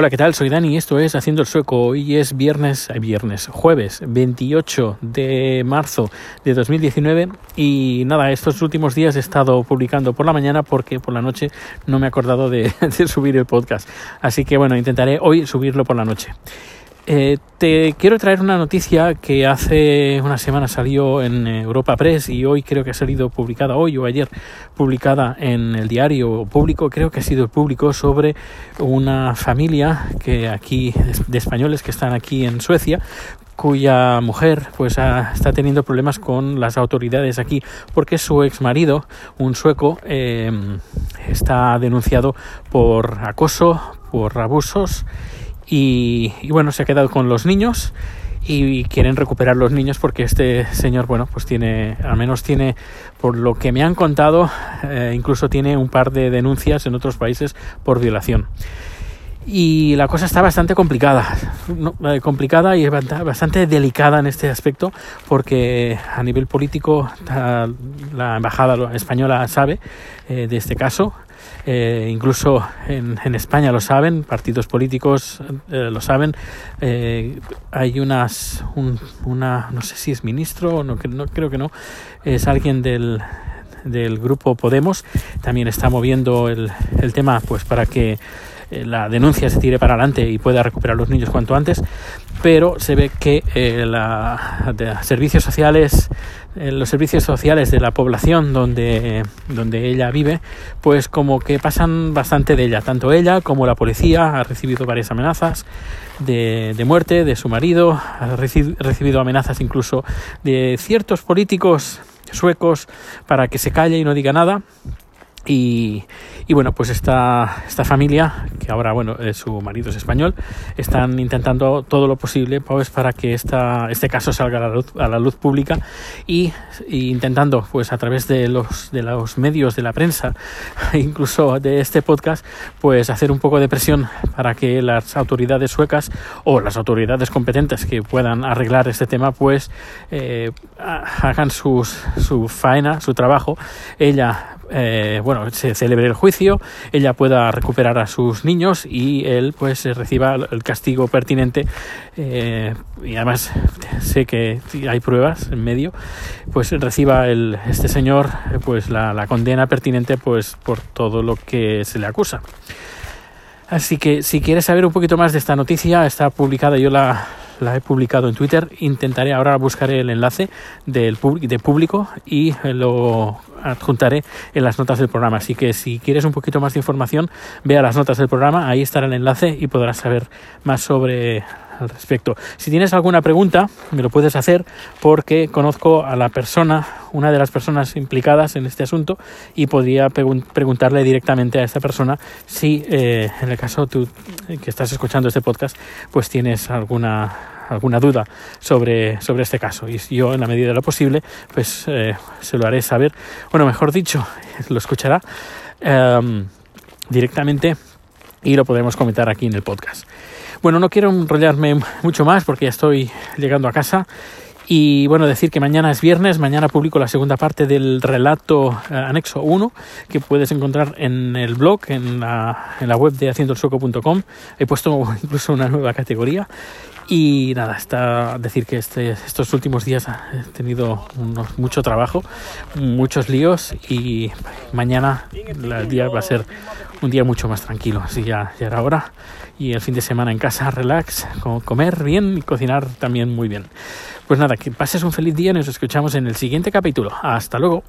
Hola, ¿qué tal? Soy Dani y esto es Haciendo el Sueco. Hoy es viernes, eh, viernes, jueves 28 de marzo de 2019 y nada, estos últimos días he estado publicando por la mañana porque por la noche no me he acordado de, de subir el podcast. Así que bueno, intentaré hoy subirlo por la noche. Eh, te quiero traer una noticia que hace una semana salió en Europa Press y hoy creo que ha salido publicada hoy o ayer publicada en el diario público, creo que ha sido el público sobre una familia que aquí de españoles que están aquí en Suecia cuya mujer pues está teniendo problemas con las autoridades aquí porque su ex marido un sueco eh, está denunciado por acoso por abusos y, bueno, se ha quedado con los niños y quieren recuperar los niños porque este señor, bueno, pues tiene, al menos tiene, por lo que me han contado, eh, incluso tiene un par de denuncias en otros países por violación. Y la cosa está bastante complicada, eh, complicada y bastante delicada en este aspecto porque a nivel político la embajada española sabe eh, de este caso, eh, incluso en, en, España lo saben, partidos políticos eh, lo saben. Eh, hay unas, un, una, no sé si es ministro, no, no creo que no, es alguien del, del grupo Podemos, también está moviendo el, el tema pues para que eh, la denuncia se tire para adelante y pueda recuperar los niños cuanto antes, pero se ve que eh, servicios sociales, eh, los servicios sociales de la población donde, donde ella vive, pues como que pasan bastante de ella, tanto ella como la policía ha recibido varias amenazas de, de muerte de su marido, ha recibido amenazas incluso de ciertos políticos suecos para que se calle y no diga nada y, y, bueno, pues esta, esta familia, que ahora bueno, eh, su marido es español, están intentando todo lo posible pues, para que esta, este caso salga a la luz, a la luz pública y, intentando pues a través de los, de los medios de la prensa, incluso de este podcast, pues hacer un poco de presión para que las autoridades suecas o las autoridades competentes que puedan arreglar este tema pues eh, hagan sus, su faena, su trabajo. Ella eh, bueno, se celebre el juicio, ella pueda recuperar a sus niños y él pues reciba el castigo pertinente eh, y además sé que hay pruebas en medio, pues reciba el, este señor pues la, condena pertinente pues por todo lo que se le acusa. Así que si quieres saber un poquito más de esta noticia, está publicada, yo la, la he publicado en Twitter. Intentaré ahora buscar el enlace del de público y lo adjuntaré en las notas del programa. Así que si quieres un poquito más de información, ve a las notas del programa, ahí estará el enlace y podrás saber más sobre al respecto. Si tienes alguna pregunta, me lo puedes hacer porque conozco a la persona, una de las personas implicadas en este asunto y podría preguntarle directamente a esta persona si eh, en el caso tú que estás escuchando este podcast, pues tienes alguna alguna duda sobre, sobre este caso y yo en la medida de lo posible pues eh, se lo haré saber bueno mejor dicho lo escuchará eh, directamente y lo podremos comentar aquí en el podcast bueno, no quiero enrollarme mucho más porque ya estoy llegando a casa. Y bueno, decir que mañana es viernes, mañana publico la segunda parte del relato eh, anexo 1 que puedes encontrar en el blog, en la, en la web de haciendoelsueco.com. He puesto incluso una nueva categoría. Y nada, está decir que este, estos últimos días he tenido mucho trabajo, muchos líos y mañana el día va a ser un día mucho más tranquilo. Así ya, ya era hora. Y el fin de semana en casa, relax, comer bien y cocinar también muy bien. Pues nada, que pases un feliz día nos escuchamos en el siguiente capítulo. Hasta luego.